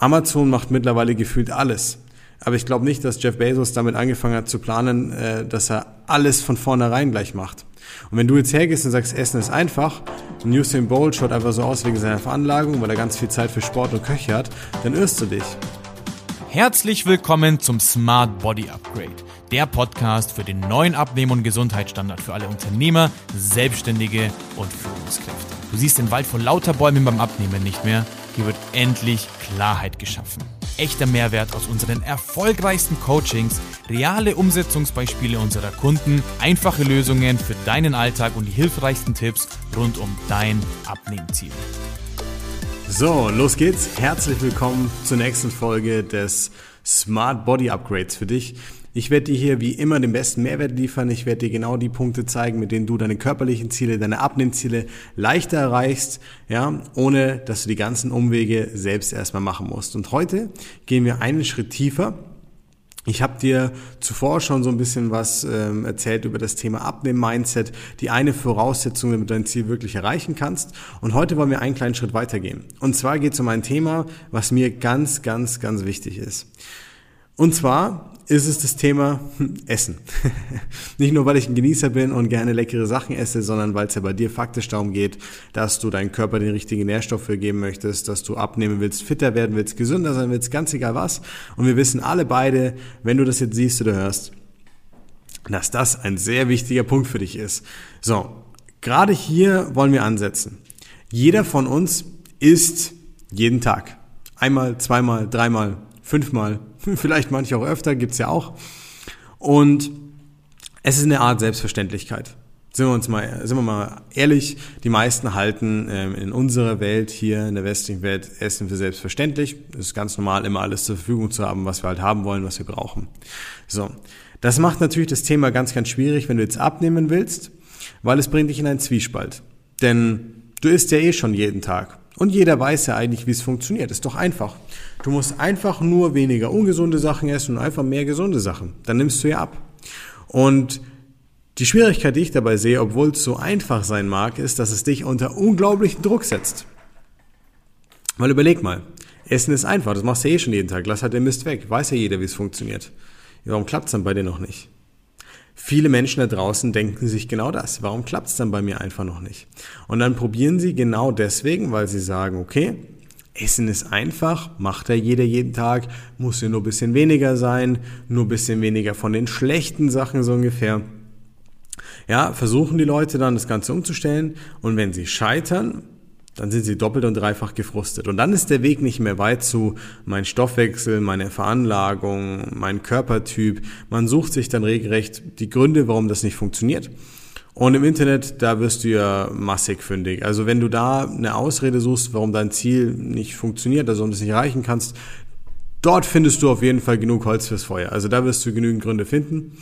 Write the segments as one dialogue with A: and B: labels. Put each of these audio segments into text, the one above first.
A: Amazon macht mittlerweile gefühlt alles. Aber ich glaube nicht, dass Jeff Bezos damit angefangen hat zu planen, äh, dass er alles von vornherein gleich macht. Und wenn du jetzt hergehst und sagst, Essen ist einfach, und Usain Bolt schaut einfach so aus wegen seiner Veranlagung, weil er ganz viel Zeit für Sport und Köche hat, dann irrst du dich.
B: Herzlich willkommen zum Smart Body Upgrade, der Podcast für den neuen Abnehmen- und Gesundheitsstandard für alle Unternehmer, Selbstständige und Führungskräfte. Du siehst den Wald vor lauter Bäumen beim Abnehmen nicht mehr. Hier wird endlich Klarheit geschaffen echter Mehrwert aus unseren erfolgreichsten Coachings, reale Umsetzungsbeispiele unserer Kunden, einfache Lösungen für deinen Alltag und die hilfreichsten Tipps rund um dein Abnehmziel.
A: So, los geht's. Herzlich willkommen zur nächsten Folge des Smart Body Upgrades für dich. Ich werde dir hier wie immer den besten Mehrwert liefern. Ich werde dir genau die Punkte zeigen, mit denen du deine körperlichen Ziele, deine Abnehmziele leichter erreichst, ja, ohne dass du die ganzen Umwege selbst erstmal machen musst. Und heute gehen wir einen Schritt tiefer. Ich habe dir zuvor schon so ein bisschen was ähm, erzählt über das Thema Abnehmen-Mindset, die eine Voraussetzung, damit du dein Ziel wirklich erreichen kannst. Und heute wollen wir einen kleinen Schritt weitergehen. Und zwar geht es um ein Thema, was mir ganz, ganz, ganz wichtig ist. Und zwar ist es das Thema Essen. Nicht nur, weil ich ein Genießer bin und gerne leckere Sachen esse, sondern weil es ja bei dir faktisch darum geht, dass du deinem Körper den richtigen Nährstoff geben möchtest, dass du abnehmen willst, fitter werden willst, gesünder sein willst, ganz egal was. Und wir wissen alle beide, wenn du das jetzt siehst oder hörst, dass das ein sehr wichtiger Punkt für dich ist. So, gerade hier wollen wir ansetzen. Jeder von uns isst jeden Tag. Einmal, zweimal, dreimal, fünfmal, vielleicht manche auch öfter, gibt's ja auch. Und es ist eine Art Selbstverständlichkeit. Sind wir uns mal, sind wir mal ehrlich, die meisten halten ähm, in unserer Welt hier, in der westlichen Welt, Essen für selbstverständlich. Es ist ganz normal, immer alles zur Verfügung zu haben, was wir halt haben wollen, was wir brauchen. So. Das macht natürlich das Thema ganz, ganz schwierig, wenn du jetzt abnehmen willst, weil es bringt dich in einen Zwiespalt. Denn du isst ja eh schon jeden Tag. Und jeder weiß ja eigentlich, wie es funktioniert. Ist doch einfach. Du musst einfach nur weniger ungesunde Sachen essen und einfach mehr gesunde Sachen. Dann nimmst du ja ab. Und die Schwierigkeit, die ich dabei sehe, obwohl es so einfach sein mag, ist, dass es dich unter unglaublichen Druck setzt. Weil überleg mal, Essen ist einfach, das machst du eh schon jeden Tag. Lass halt den Mist weg. Weiß ja jeder, wie es funktioniert. Warum klappt es dann bei dir noch nicht? Viele Menschen da draußen denken sich genau das. Warum klappt es dann bei mir einfach noch nicht? Und dann probieren sie genau deswegen, weil sie sagen, okay, Essen ist einfach, macht ja jeder jeden Tag, muss ja nur ein bisschen weniger sein, nur ein bisschen weniger von den schlechten Sachen so ungefähr. Ja, versuchen die Leute dann das Ganze umzustellen und wenn sie scheitern, dann sind sie doppelt und dreifach gefrustet. Und dann ist der Weg nicht mehr weit zu mein Stoffwechsel, meine Veranlagung, mein Körpertyp. Man sucht sich dann regelrecht die Gründe, warum das nicht funktioniert. Und im Internet, da wirst du ja massig fündig. Also wenn du da eine Ausrede suchst, warum dein Ziel nicht funktioniert, also warum du es nicht erreichen kannst, dort findest du auf jeden Fall genug Holz fürs Feuer. Also da wirst du genügend Gründe finden.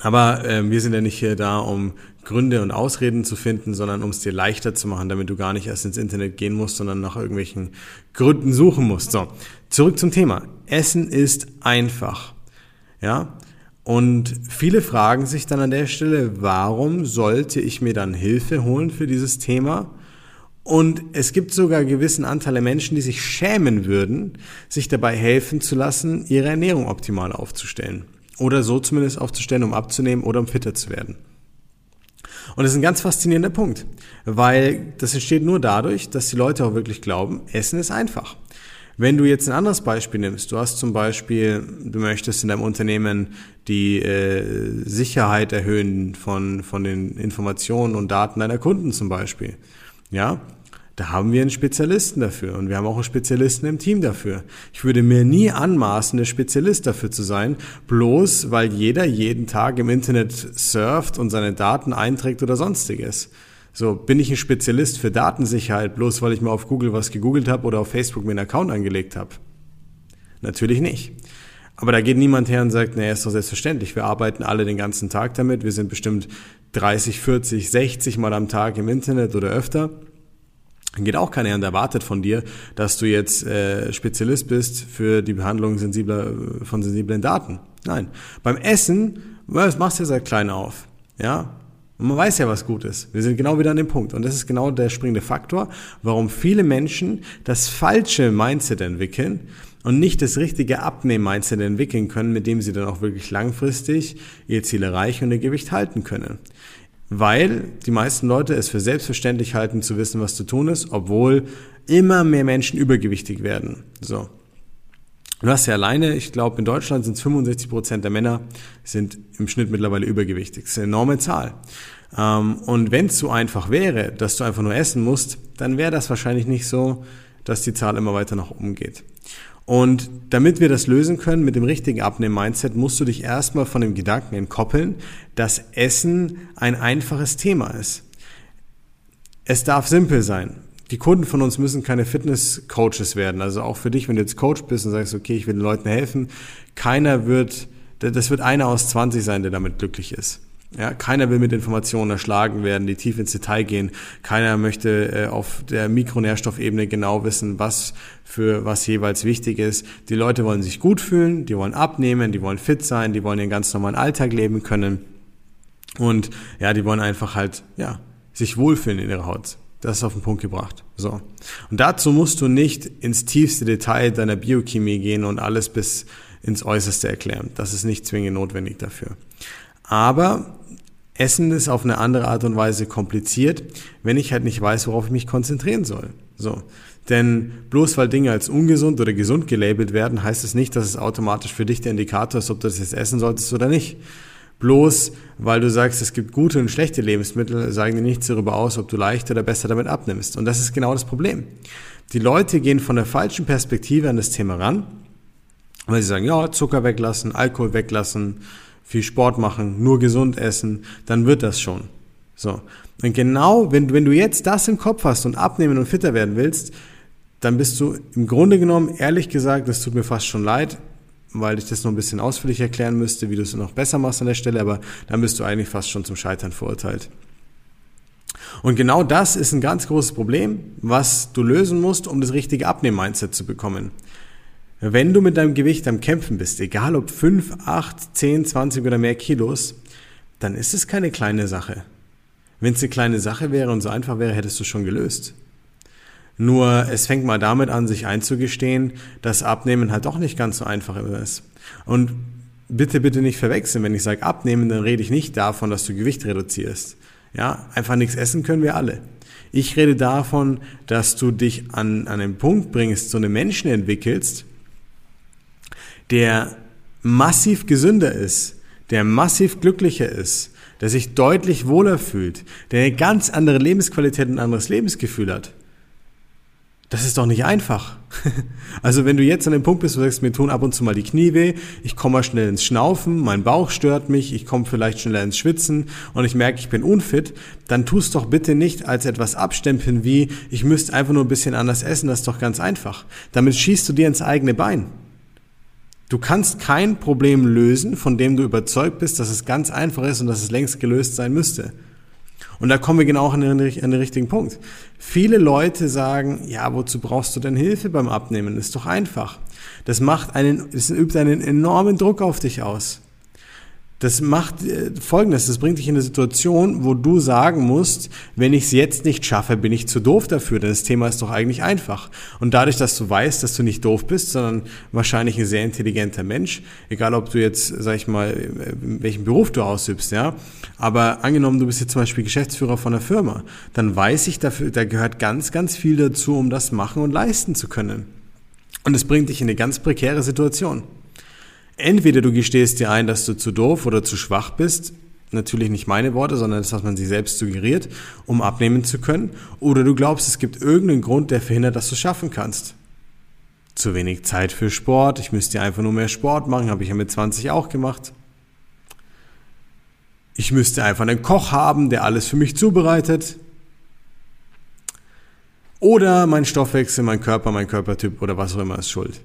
A: Aber äh, wir sind ja nicht hier da, um Gründe und Ausreden zu finden, sondern um es dir leichter zu machen, damit du gar nicht erst ins Internet gehen musst, sondern nach irgendwelchen Gründen suchen musst. So, zurück zum Thema. Essen ist einfach. Ja? Und viele fragen sich dann an der Stelle, warum sollte ich mir dann Hilfe holen für dieses Thema? Und es gibt sogar gewissen Anteile Menschen, die sich schämen würden, sich dabei helfen zu lassen, ihre Ernährung optimal aufzustellen. Oder so zumindest aufzustellen, um abzunehmen oder um fitter zu werden. Und das ist ein ganz faszinierender Punkt, weil das entsteht nur dadurch, dass die Leute auch wirklich glauben, Essen ist einfach. Wenn du jetzt ein anderes Beispiel nimmst, du hast zum Beispiel, du möchtest in deinem Unternehmen die äh, Sicherheit erhöhen von, von den Informationen und Daten deiner Kunden zum Beispiel. Ja, da haben wir einen Spezialisten dafür und wir haben auch einen Spezialisten im Team dafür. Ich würde mir nie anmaßen, der Spezialist dafür zu sein, bloß weil jeder jeden Tag im Internet surft und seine Daten einträgt oder sonstiges. So, bin ich ein Spezialist für Datensicherheit, bloß weil ich mal auf Google was gegoogelt habe oder auf Facebook mir einen Account angelegt habe? Natürlich nicht. Aber da geht niemand her und sagt, naja, ist doch selbstverständlich, wir arbeiten alle den ganzen Tag damit, wir sind bestimmt 30, 40, 60 Mal am Tag im Internet oder öfter geht auch keiner und erwartet von dir, dass du jetzt äh, Spezialist bist für die Behandlung sensibler, von sensiblen Daten. Nein. Beim Essen, das machst du ja seit klein auf. Ja? Und man weiß ja, was gut ist. Wir sind genau wieder an dem Punkt. Und das ist genau der springende Faktor, warum viele Menschen das falsche Mindset entwickeln und nicht das richtige Abnehmen-Mindset entwickeln können, mit dem sie dann auch wirklich langfristig ihr Ziel erreichen und ihr Gewicht halten können. Weil die meisten Leute es für selbstverständlich halten, zu wissen, was zu tun ist, obwohl immer mehr Menschen übergewichtig werden. So. Du hast ja alleine, ich glaube, in Deutschland sind es 65 Prozent der Männer sind im Schnitt mittlerweile übergewichtig. Das ist eine enorme Zahl. Ähm, und wenn es so einfach wäre, dass du einfach nur essen musst, dann wäre das wahrscheinlich nicht so, dass die Zahl immer weiter nach oben geht. Und damit wir das lösen können mit dem richtigen Abnehmen-Mindset, musst du dich erstmal von dem Gedanken entkoppeln, dass Essen ein einfaches Thema ist. Es darf simpel sein die Kunden von uns müssen keine Fitness-Coaches werden. Also auch für dich, wenn du jetzt Coach bist und sagst, okay, ich will den Leuten helfen, keiner wird, das wird einer aus 20 sein, der damit glücklich ist. Ja, keiner will mit Informationen erschlagen werden, die tief ins Detail gehen. Keiner möchte äh, auf der Mikronährstoffebene genau wissen, was für was jeweils wichtig ist. Die Leute wollen sich gut fühlen, die wollen abnehmen, die wollen fit sein, die wollen ihren ganz normalen Alltag leben können. Und ja, die wollen einfach halt, ja, sich wohlfühlen in ihrer Haut. Das ist auf den Punkt gebracht. So. Und dazu musst du nicht ins tiefste Detail deiner Biochemie gehen und alles bis ins Äußerste erklären. Das ist nicht zwingend notwendig dafür. Aber Essen ist auf eine andere Art und Weise kompliziert, wenn ich halt nicht weiß, worauf ich mich konzentrieren soll. So. Denn bloß weil Dinge als ungesund oder gesund gelabelt werden, heißt es nicht, dass es automatisch für dich der Indikator ist, ob du das jetzt essen solltest oder nicht. Bloß weil du sagst, es gibt gute und schlechte Lebensmittel, sagen die nichts darüber aus, ob du leichter oder besser damit abnimmst. Und das ist genau das Problem. Die Leute gehen von der falschen Perspektive an das Thema ran, weil sie sagen, ja, Zucker weglassen, Alkohol weglassen, viel Sport machen, nur gesund essen, dann wird das schon. So. Und genau, wenn, wenn du jetzt das im Kopf hast und abnehmen und fitter werden willst, dann bist du im Grunde genommen, ehrlich gesagt, das tut mir fast schon leid, weil ich das noch ein bisschen ausführlich erklären müsste, wie du es noch besser machst an der Stelle, aber dann bist du eigentlich fast schon zum Scheitern verurteilt. Und genau das ist ein ganz großes Problem, was du lösen musst, um das richtige Abnehmen-Mindset zu bekommen. Wenn du mit deinem Gewicht am Kämpfen bist, egal ob 5, 8, 10, 20 oder mehr Kilos, dann ist es keine kleine Sache. Wenn es eine kleine Sache wäre und so einfach wäre, hättest du schon gelöst. Nur es fängt mal damit an, sich einzugestehen, dass Abnehmen halt doch nicht ganz so einfach ist. Und bitte, bitte nicht verwechseln. Wenn ich sage abnehmen, dann rede ich nicht davon, dass du Gewicht reduzierst. Ja, einfach nichts essen können wir alle. Ich rede davon, dass du dich an, an einen Punkt bringst, so einen Menschen entwickelst, der massiv gesünder ist, der massiv glücklicher ist, der sich deutlich wohler fühlt, der eine ganz andere Lebensqualität und ein anderes Lebensgefühl hat. Das ist doch nicht einfach. Also wenn du jetzt an dem Punkt bist, wo du sagst, mir tun ab und zu mal die Knie weh, ich komme mal schnell ins Schnaufen, mein Bauch stört mich, ich komme vielleicht schneller ins Schwitzen und ich merke, ich bin unfit, dann tust doch bitte nicht als etwas abstempeln wie, ich müsste einfach nur ein bisschen anders essen, das ist doch ganz einfach. Damit schießt du dir ins eigene Bein. Du kannst kein Problem lösen, von dem du überzeugt bist, dass es ganz einfach ist und dass es längst gelöst sein müsste. Und da kommen wir genau an den, an den richtigen Punkt. Viele Leute sagen, ja, wozu brauchst du denn Hilfe beim Abnehmen? Ist doch einfach. Das macht einen, das übt einen enormen Druck auf dich aus. Das macht äh, Folgendes, das bringt dich in eine Situation, wo du sagen musst, wenn ich es jetzt nicht schaffe, bin ich zu doof dafür, denn das Thema ist doch eigentlich einfach. Und dadurch, dass du weißt, dass du nicht doof bist, sondern wahrscheinlich ein sehr intelligenter Mensch, egal ob du jetzt, sag ich mal, welchen Beruf du ausübst, ja, aber angenommen, du bist jetzt zum Beispiel Geschäftsführer von einer Firma, dann weiß ich dafür, da gehört ganz, ganz viel dazu, um das machen und leisten zu können. Und es bringt dich in eine ganz prekäre Situation. Entweder du gestehst dir ein, dass du zu doof oder zu schwach bist, natürlich nicht meine Worte, sondern das, was man sich selbst suggeriert, um abnehmen zu können, oder du glaubst, es gibt irgendeinen Grund, der verhindert, dass du es schaffen kannst. Zu wenig Zeit für Sport, ich müsste einfach nur mehr Sport machen, habe ich ja mit 20 auch gemacht. Ich müsste einfach einen Koch haben, der alles für mich zubereitet. Oder mein Stoffwechsel, mein Körper, mein Körpertyp oder was auch immer ist schuld.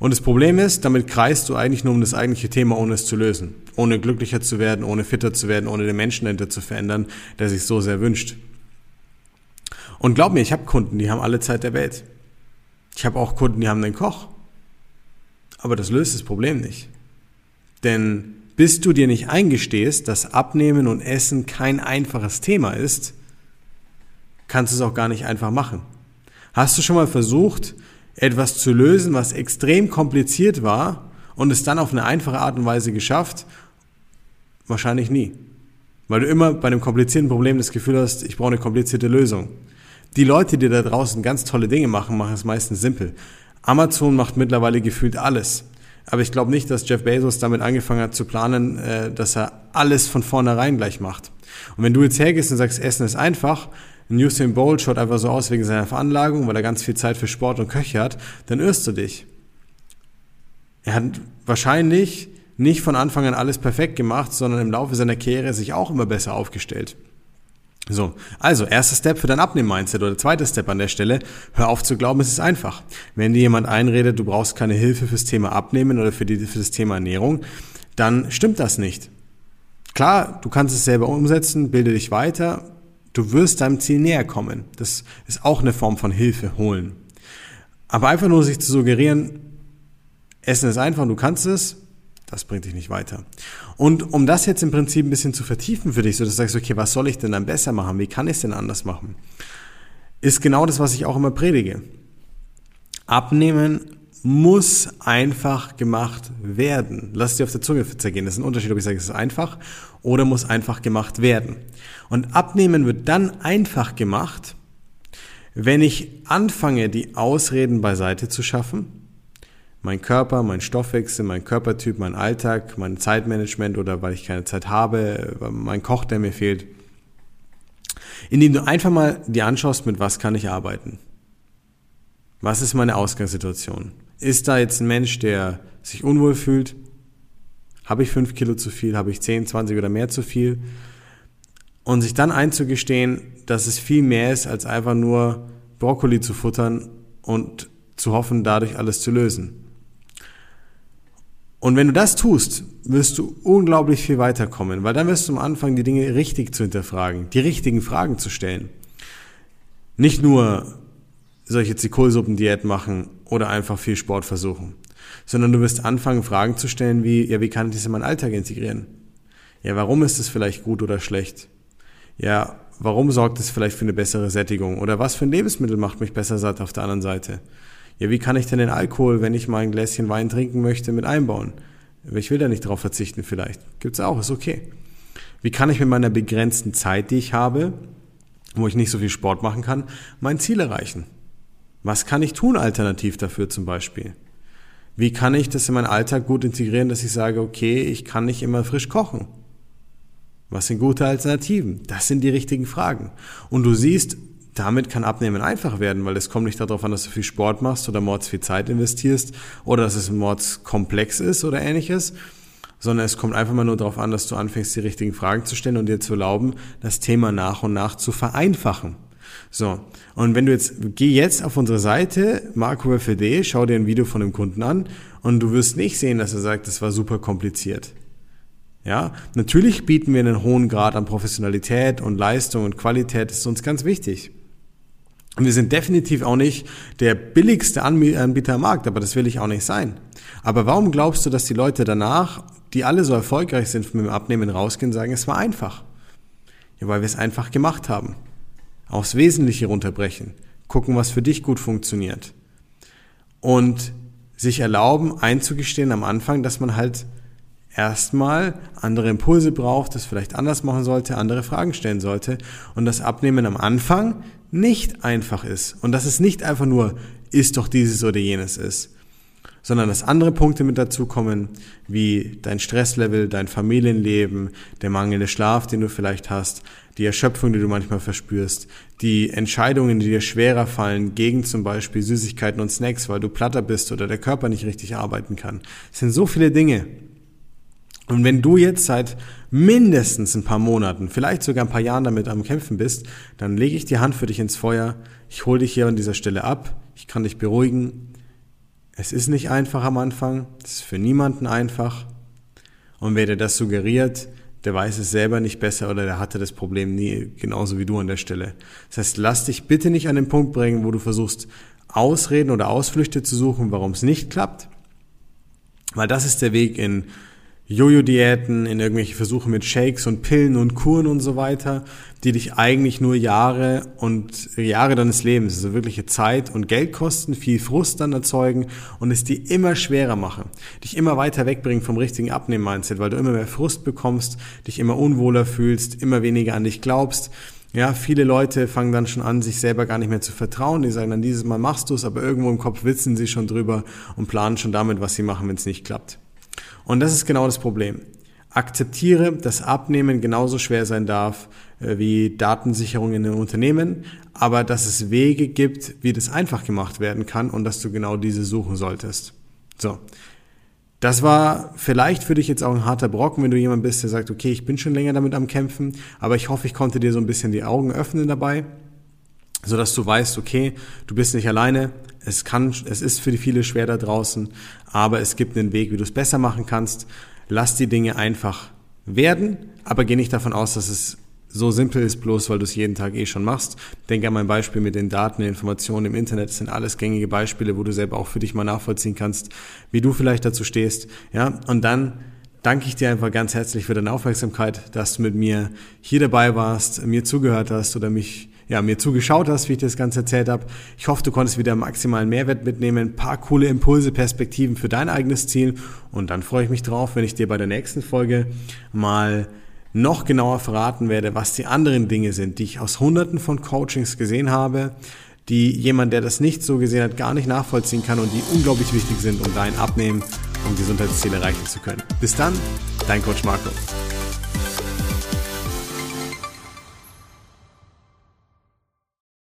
A: Und das Problem ist, damit kreist du eigentlich nur um das eigentliche Thema, ohne es zu lösen. Ohne glücklicher zu werden, ohne fitter zu werden, ohne den Menschen dahinter zu verändern, der sich so sehr wünscht. Und glaub mir, ich habe Kunden, die haben alle Zeit der Welt. Ich habe auch Kunden, die haben einen Koch. Aber das löst das Problem nicht. Denn bis du dir nicht eingestehst, dass Abnehmen und Essen kein einfaches Thema ist, kannst du es auch gar nicht einfach machen. Hast du schon mal versucht, etwas zu lösen, was extrem kompliziert war und es dann auf eine einfache Art und Weise geschafft? Wahrscheinlich nie. Weil du immer bei einem komplizierten Problem das Gefühl hast, ich brauche eine komplizierte Lösung. Die Leute, die da draußen ganz tolle Dinge machen, machen es meistens simpel. Amazon macht mittlerweile gefühlt alles. Aber ich glaube nicht, dass Jeff Bezos damit angefangen hat zu planen, äh, dass er alles von vornherein gleich macht. Und wenn du jetzt hergehst und sagst, Essen ist einfach, Usain Bolt schaut einfach so aus wegen seiner Veranlagung, weil er ganz viel Zeit für Sport und Köche hat, dann irrst du dich. Er hat wahrscheinlich nicht von Anfang an alles perfekt gemacht, sondern im Laufe seiner Karriere sich auch immer besser aufgestellt. So, also erster Step für dein Abnehmen-Mindset oder zweiter Step an der Stelle, hör auf zu glauben, es ist einfach. Wenn dir jemand einredet, du brauchst keine Hilfe fürs Thema Abnehmen oder für, die, für das Thema Ernährung, dann stimmt das nicht. Klar, du kannst es selber umsetzen, bilde dich weiter, du wirst deinem Ziel näher kommen. Das ist auch eine Form von Hilfe holen. Aber einfach nur sich zu suggerieren, Essen ist einfach, du kannst es, das bringt dich nicht weiter. Und um das jetzt im Prinzip ein bisschen zu vertiefen für dich, so dass du sagst, okay, was soll ich denn dann besser machen? Wie kann ich es denn anders machen? Ist genau das, was ich auch immer predige. Abnehmen muss einfach gemacht werden. Lass dir auf der Zunge zergehen. Das ist ein Unterschied, ob ich sage, es ist einfach oder muss einfach gemacht werden. Und Abnehmen wird dann einfach gemacht, wenn ich anfange, die Ausreden beiseite zu schaffen mein Körper, mein Stoffwechsel, mein Körpertyp, mein Alltag, mein Zeitmanagement oder weil ich keine Zeit habe, mein Koch, der mir fehlt. Indem du einfach mal dir anschaust, mit was kann ich arbeiten? Was ist meine Ausgangssituation? Ist da jetzt ein Mensch, der sich unwohl fühlt? Habe ich fünf Kilo zu viel? Habe ich zehn, zwanzig oder mehr zu viel? Und sich dann einzugestehen, dass es viel mehr ist, als einfach nur Brokkoli zu futtern und zu hoffen, dadurch alles zu lösen. Und wenn du das tust, wirst du unglaublich viel weiterkommen, weil dann wirst du am Anfang die Dinge richtig zu hinterfragen, die richtigen Fragen zu stellen. Nicht nur die Kohlsuppendiät machen oder einfach viel Sport versuchen, sondern du wirst anfangen, Fragen zu stellen wie, ja, wie kann ich das in meinen Alltag integrieren? Ja, warum ist es vielleicht gut oder schlecht? Ja, warum sorgt es vielleicht für eine bessere Sättigung? Oder was für ein Lebensmittel macht mich besser satt auf der anderen Seite? ja, wie kann ich denn den Alkohol, wenn ich mal ein Gläschen Wein trinken möchte, mit einbauen? Ich will da nicht drauf verzichten vielleicht. Gibt's auch, ist okay. Wie kann ich mit meiner begrenzten Zeit, die ich habe, wo ich nicht so viel Sport machen kann, mein Ziel erreichen? Was kann ich tun alternativ dafür zum Beispiel? Wie kann ich das in meinen Alltag gut integrieren, dass ich sage, okay, ich kann nicht immer frisch kochen? Was sind gute Alternativen? Das sind die richtigen Fragen. Und du siehst, damit kann Abnehmen einfach werden, weil es kommt nicht darauf an, dass du viel Sport machst oder mords viel Zeit investierst oder dass es mords komplex ist oder ähnliches, sondern es kommt einfach mal nur darauf an, dass du anfängst, die richtigen Fragen zu stellen und dir zu erlauben, das Thema nach und nach zu vereinfachen. So, und wenn du jetzt, geh jetzt auf unsere Seite, markowfd, schau dir ein Video von dem Kunden an und du wirst nicht sehen, dass er sagt, das war super kompliziert. Ja, natürlich bieten wir einen hohen Grad an Professionalität und Leistung und Qualität, das ist uns ganz wichtig. Und wir sind definitiv auch nicht der billigste Anbieter am Markt, aber das will ich auch nicht sein. Aber warum glaubst du, dass die Leute danach, die alle so erfolgreich sind mit dem Abnehmen, rausgehen und sagen, es war einfach? Ja, weil wir es einfach gemacht haben. Aufs Wesentliche runterbrechen. Gucken, was für dich gut funktioniert. Und sich erlauben, einzugestehen am Anfang, dass man halt erstmal andere Impulse braucht, das vielleicht anders machen sollte, andere Fragen stellen sollte und das Abnehmen am Anfang nicht einfach ist und dass es nicht einfach nur ist doch dieses oder jenes ist, sondern dass andere Punkte mit dazukommen, wie dein Stresslevel, dein Familienleben, der mangelnde Schlaf, den du vielleicht hast, die Erschöpfung, die du manchmal verspürst, die Entscheidungen, die dir schwerer fallen, gegen zum Beispiel Süßigkeiten und Snacks, weil du platter bist oder der Körper nicht richtig arbeiten kann. Es sind so viele Dinge, und wenn du jetzt seit mindestens ein paar Monaten, vielleicht sogar ein paar Jahren damit am Kämpfen bist, dann lege ich die Hand für dich ins Feuer. Ich hole dich hier an dieser Stelle ab. Ich kann dich beruhigen. Es ist nicht einfach am Anfang. Es ist für niemanden einfach. Und wer dir das suggeriert, der weiß es selber nicht besser oder der hatte das Problem nie, genauso wie du an der Stelle. Das heißt, lass dich bitte nicht an den Punkt bringen, wo du versuchst, Ausreden oder Ausflüchte zu suchen, warum es nicht klappt. Weil das ist der Weg in Jojo-Diäten, in irgendwelche Versuche mit Shakes und Pillen und Kuren und so weiter, die dich eigentlich nur Jahre und Jahre deines Lebens, also wirkliche Zeit und Geld kosten, viel Frust dann erzeugen und es dir immer schwerer machen, dich immer weiter wegbringen vom richtigen Abnehmen-Mindset, weil du immer mehr Frust bekommst, dich immer unwohler fühlst, immer weniger an dich glaubst. Ja, viele Leute fangen dann schon an, sich selber gar nicht mehr zu vertrauen. Die sagen dann, dieses Mal machst du es, aber irgendwo im Kopf witzen sie schon drüber und planen schon damit, was sie machen, wenn es nicht klappt. Und das ist genau das Problem. Akzeptiere, dass Abnehmen genauso schwer sein darf äh, wie Datensicherung in einem Unternehmen, aber dass es Wege gibt, wie das einfach gemacht werden kann und dass du genau diese suchen solltest. So. Das war vielleicht für dich jetzt auch ein harter Brocken, wenn du jemand bist, der sagt, okay, ich bin schon länger damit am Kämpfen, aber ich hoffe, ich konnte dir so ein bisschen die Augen öffnen dabei, so dass du weißt, okay, du bist nicht alleine, es kann, es ist für die viele schwer da draußen, aber es gibt einen Weg, wie du es besser machen kannst. Lass die Dinge einfach werden, aber geh nicht davon aus, dass es so simpel ist, bloß weil du es jeden Tag eh schon machst. Denke an mein Beispiel mit den Daten, den Informationen im Internet. Das sind alles gängige Beispiele, wo du selber auch für dich mal nachvollziehen kannst, wie du vielleicht dazu stehst. Ja, und dann danke ich dir einfach ganz herzlich für deine Aufmerksamkeit, dass du mit mir hier dabei warst, mir zugehört hast oder mich ja, mir zugeschaut hast, wie ich das Ganze erzählt habe. Ich hoffe, du konntest wieder maximalen Mehrwert mitnehmen, ein paar coole Impulse, Perspektiven für dein eigenes Ziel. Und dann freue ich mich drauf, wenn ich dir bei der nächsten Folge mal noch genauer verraten werde, was die anderen Dinge sind, die ich aus hunderten von Coachings gesehen habe, die jemand, der das nicht so gesehen hat, gar nicht nachvollziehen kann und die unglaublich wichtig sind, um dein Abnehmen und Gesundheitsziel erreichen zu können. Bis dann, dein Coach Marco.